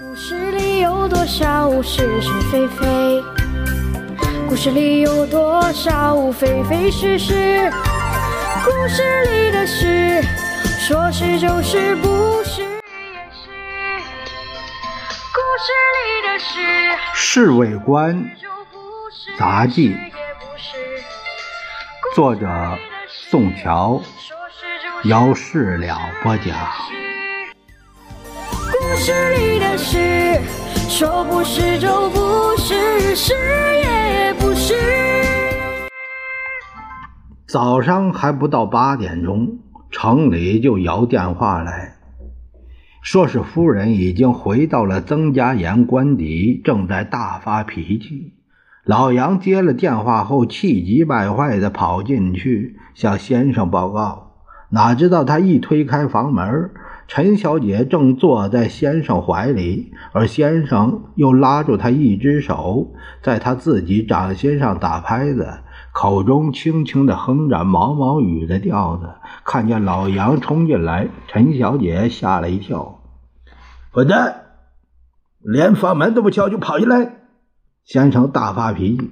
故事里有多少是是非非？故事里有多少非非是是？故事里的事，说是就是，不是也是。故事里的事，侍卫官杂记也不是。作者宋乔，说是就是姚事了播讲。故事里的事，说不是就不是，是也不是。早上还不到八点钟，城里就摇电话来，说是夫人已经回到了曾家岩官邸，正在大发脾气。老杨接了电话后，气急败坏地跑进去向先生报告，哪知道他一推开房门，陈小姐正坐在先生怀里，而先生又拉住她一只手，在她自己掌心上打拍子。口中轻轻地哼着毛毛雨的调子，看见老杨冲进来，陈小姐吓了一跳。混蛋，连房门都不敲就跑进来！先生大发脾气。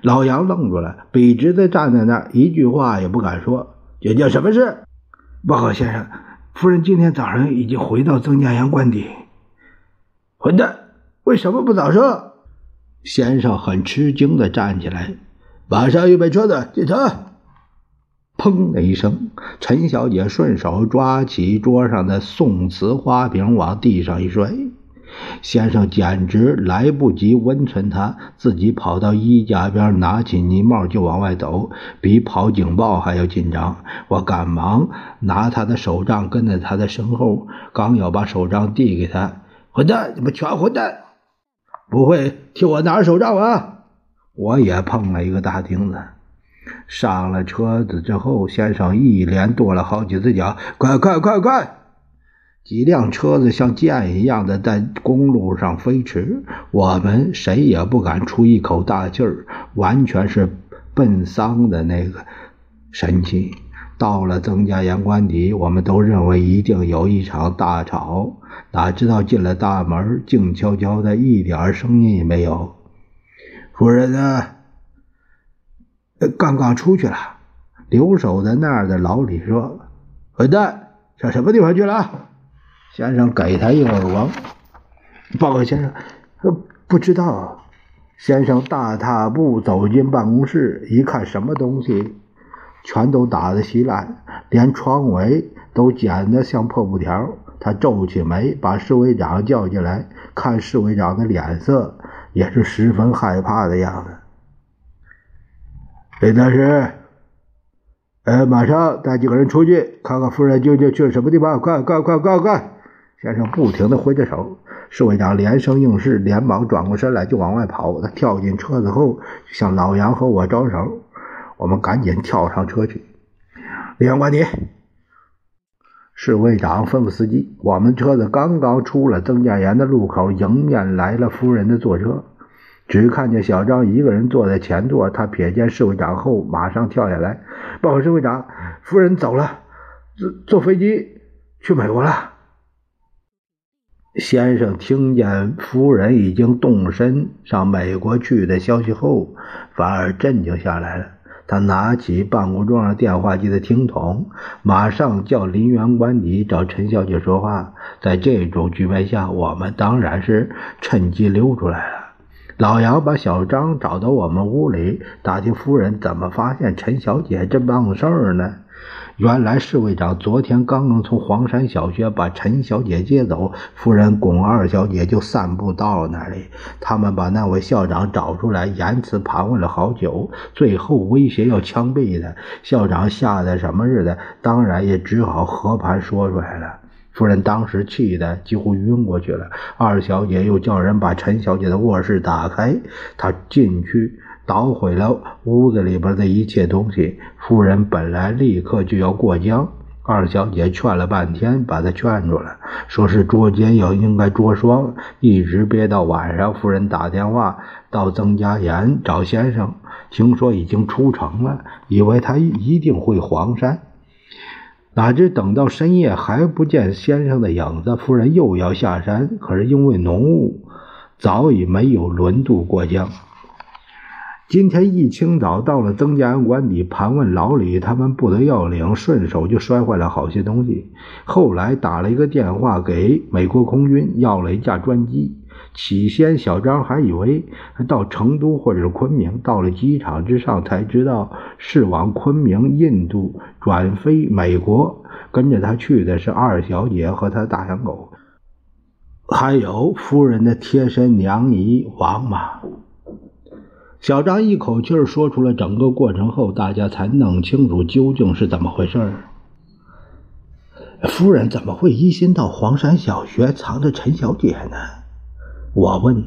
老杨愣住了，笔直的站在那儿，一句话也不敢说。姐姐，什么事？报告先生，夫人今天早上已经回到曾家阳官邸。混蛋，为什么不早说？先生很吃惊的站起来。马上预备车子进城！砰的一声，陈小姐顺手抓起桌上的宋瓷花瓶往地上一摔，先生简直来不及温存他，自己跑到衣架边，拿起呢帽就往外走，比跑警报还要紧张。我赶忙拿他的手杖跟在他的身后，刚要把手杖递给他，混蛋！你们全混蛋！不会替我拿手杖啊？我也碰了一个大钉子。上了车子之后，先生一连跺了好几次脚，快快快快！几辆车子像箭一样的在公路上飞驰，我们谁也不敢出一口大气儿，完全是奔丧的那个神气。到了曾家岩官邸，我们都认为一定有一场大吵，哪知道进了大门，静悄悄的，一点声音也没有。夫人呢？刚刚出去了。留守在那儿的老李说：“混蛋，上什么地方去了？”先生给他一耳光。报告先生，呃不知道。先生大踏步走进办公室，一看什么东西全都打得稀烂，连窗围都剪得像破布条。他皱起眉，把侍卫长叫进来，看侍卫长的脸色。也是十分害怕的样子。李大师，呃，马上带几个人出去看看夫人究竟去了什么地方！快快快快快！先生不停的挥着手，侍卫长连声应是，连忙转过身来就往外跑。他跳进车子后，向老杨和我招手，我们赶紧跳上车去。李员官，你。侍卫长吩咐司机：“我们车子刚刚出了曾家岩的路口，迎面来了夫人的坐车。只看见小张一个人坐在前座，他瞥见侍卫长后，马上跳下来，报告侍卫长，夫人走了，坐坐飞机去美国了。”先生听见夫人已经动身上美国去的消息后，反而镇静下来了。他拿起办公桌上电话机的听筒，马上叫林园官邸找陈小姐说话。在这种局面下，我们当然是趁机溜出来了。老杨把小张找到我们屋里，打听夫人怎么发现陈小姐这帮事儿呢？原来侍卫长昨天刚刚从黄山小学把陈小姐接走，夫人龚二小姐就散步到了那里。他们把那位校长找出来，严词盘问了好久，最后威胁要枪毙他。校长吓得什么似的，当然也只好和盘说出来了。夫人当时气得几乎晕过去了。二小姐又叫人把陈小姐的卧室打开，她进去。捣毁了屋子里边的一切东西。夫人本来立刻就要过江，二小姐劝了半天，把她劝住了，说是捉奸要应该捉双，一直憋到晚上。夫人打电话到曾家岩找先生，听说已经出城了，以为他一定会黄山。哪知等到深夜还不见先生的影子，夫人又要下山，可是因为浓雾，早已没有轮渡过江。今天一清早到了曾家安官邸盘问老李，他们不得要领，顺手就摔坏了好些东西。后来打了一个电话给美国空军，要了一架专机。起先小张还以为到成都或者是昆明，到了机场之上才知道是往昆明印度转飞美国。跟着他去的是二小姐和他大养狗，还有夫人的贴身娘姨王妈。小张一口气说出了整个过程后，大家才弄清楚究竟是怎么回事夫人怎么会一心到黄山小学藏着陈小姐呢？我问。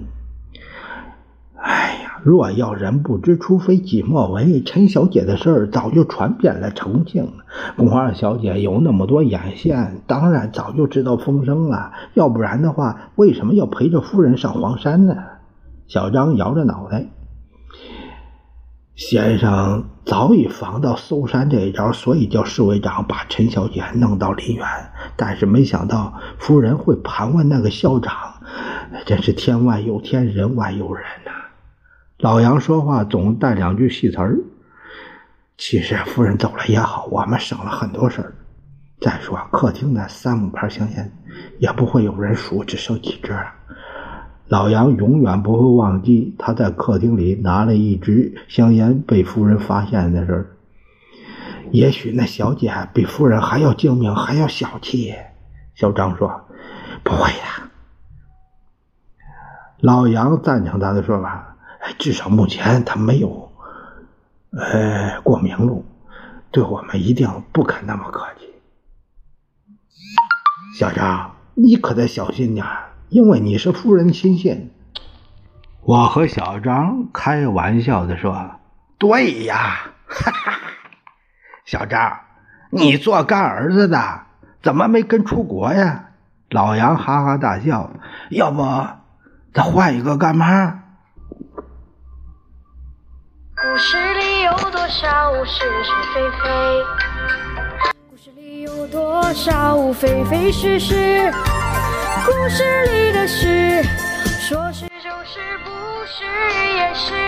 哎呀，若要人不知，除非己莫为。陈小姐的事儿早就传遍了重庆，宫二小姐有那么多眼线，当然早就知道风声了。要不然的话，为什么要陪着夫人上黄山呢？小张摇着脑袋。先生早已防到搜山这一招，所以叫侍卫长把陈小姐弄到梨园。但是没想到夫人会盘问那个校长，真是天外有天，人外有人呐！老杨说话总带两句戏词儿。其实夫人走了也好，我们省了很多事儿。再说客厅的三五盘香烟也不会有人数，只剩几支了。老杨永远不会忘记他在客厅里拿了一支香烟被夫人发现的事儿。也许那小姐比夫人还要精明，还要小气。小张说：“不会的。”老杨赞成他的说法，至少目前他没有，呃，过明路，对我们一定不肯那么客气。小张，你可得小心点。因为你是夫人亲信，我和小张开玩笑的说：“对呀，哈哈，小张，你做干儿子的，怎么没跟出国呀？”老杨哈哈大笑：“要不再换一个干嘛？”故事里有多少是是非非？故事里有多少非非是是？故事里的事，说是就是，不是也是。